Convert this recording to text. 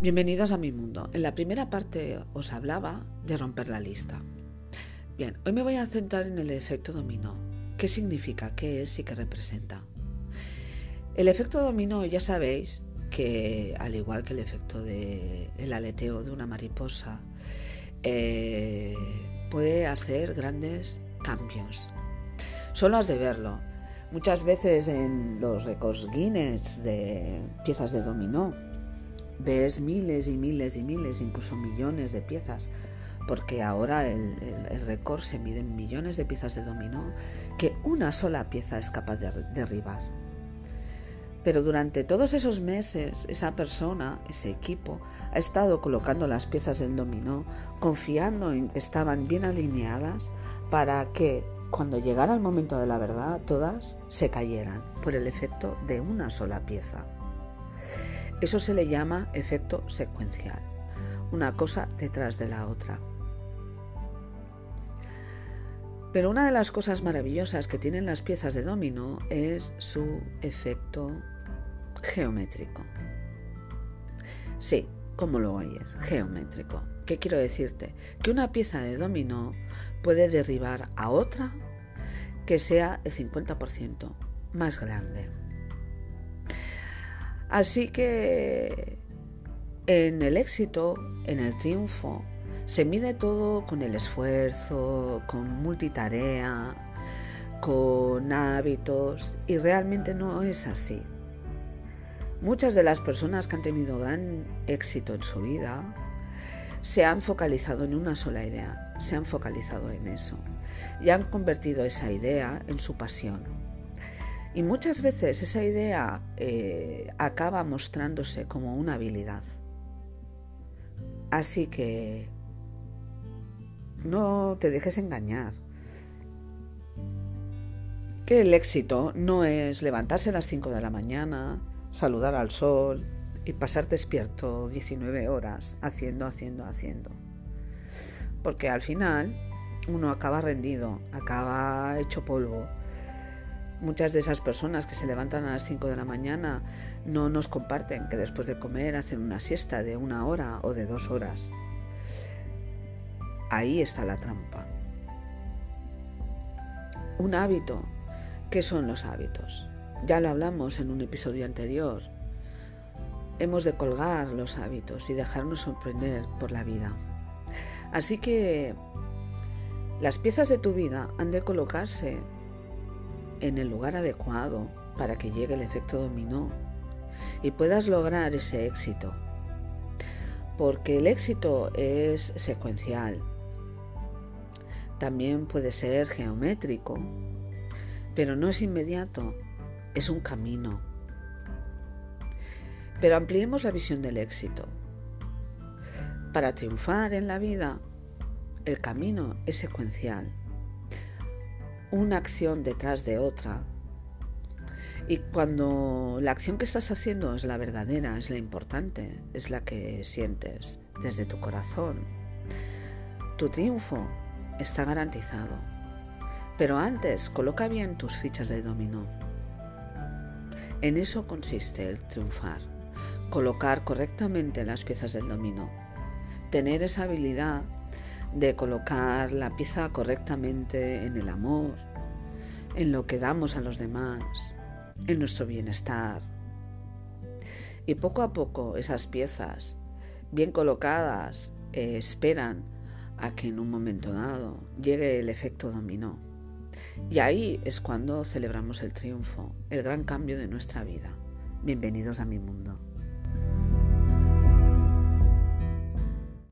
Bienvenidos a mi mundo. En la primera parte os hablaba de romper la lista. Bien, hoy me voy a centrar en el efecto dominó. ¿Qué significa? ¿Qué es y qué representa? El efecto dominó ya sabéis que al igual que el efecto del aleteo de una mariposa, eh, puede hacer grandes cambios. Solo has de verlo. Muchas veces en los récords Guinness de piezas de dominó ves miles y miles y miles, incluso millones de piezas, porque ahora el, récord se mide en millones de piezas de dominó que una sola pieza es capaz de derribar. Pero durante todos esos meses esa persona, ese equipo, ha estado colocando las piezas del dominó, confiando en que estaban bien alineadas para que cuando llegara el momento de la verdad todas se cayeran por el efecto de una sola pieza. Eso se le llama efecto secuencial, una cosa detrás de la otra. Pero una de las cosas maravillosas que tienen las piezas de dominó es su efecto geométrico. Sí, como lo oyes, geométrico. ¿Qué quiero decirte? Que una pieza de dominó puede derribar a otra que sea el 50% más grande. Así que en el éxito, en el triunfo, se mide todo con el esfuerzo, con multitarea, con hábitos y realmente no es así. Muchas de las personas que han tenido gran éxito en su vida se han focalizado en una sola idea, se han focalizado en eso y han convertido esa idea en su pasión. Y muchas veces esa idea eh, acaba mostrándose como una habilidad. Así que no te dejes engañar. Que el éxito no es levantarse a las 5 de la mañana, saludar al sol y pasar despierto 19 horas haciendo, haciendo, haciendo. Porque al final uno acaba rendido, acaba hecho polvo Muchas de esas personas que se levantan a las 5 de la mañana no nos comparten que después de comer hacen una siesta de una hora o de dos horas. Ahí está la trampa. Un hábito. ¿Qué son los hábitos? Ya lo hablamos en un episodio anterior. Hemos de colgar los hábitos y dejarnos sorprender por la vida. Así que las piezas de tu vida han de colocarse en el lugar adecuado para que llegue el efecto dominó y puedas lograr ese éxito. Porque el éxito es secuencial. También puede ser geométrico, pero no es inmediato, es un camino. Pero ampliemos la visión del éxito. Para triunfar en la vida, el camino es secuencial una acción detrás de otra. Y cuando la acción que estás haciendo es la verdadera, es la importante, es la que sientes desde tu corazón, tu triunfo está garantizado. Pero antes, coloca bien tus fichas de dominó. En eso consiste el triunfar, colocar correctamente las piezas del dominó, tener esa habilidad de colocar la pieza correctamente en el amor, en lo que damos a los demás, en nuestro bienestar. Y poco a poco esas piezas, bien colocadas, eh, esperan a que en un momento dado llegue el efecto dominó. Y ahí es cuando celebramos el triunfo, el gran cambio de nuestra vida. Bienvenidos a mi mundo.